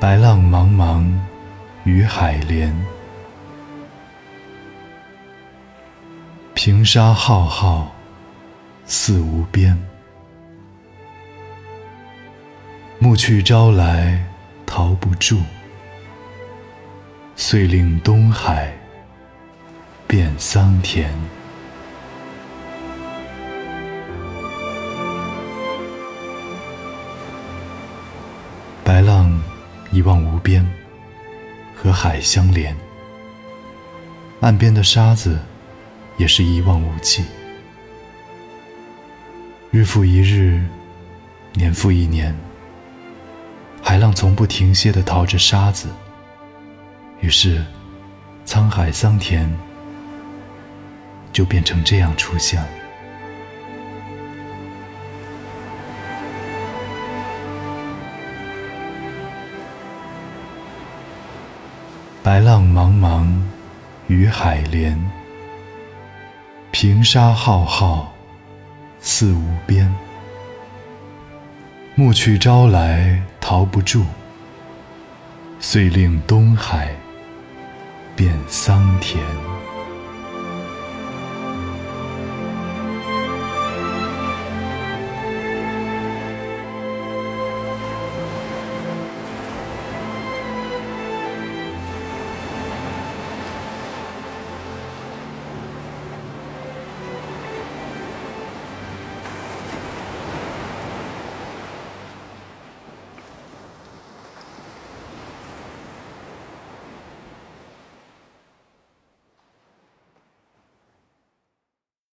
白浪茫茫，与海连；平沙浩浩，似无边。暮去朝来，逃不住。遂令东海变桑田。一望无边，和海相连；岸边的沙子也是一望无际。日复一日，年复一年，海浪从不停歇地淘着沙子。于是，沧海桑田就变成这样出现了。白浪茫茫，与海连；平沙浩浩，似无边。暮去朝来，逃不住。遂令东海。变桑田。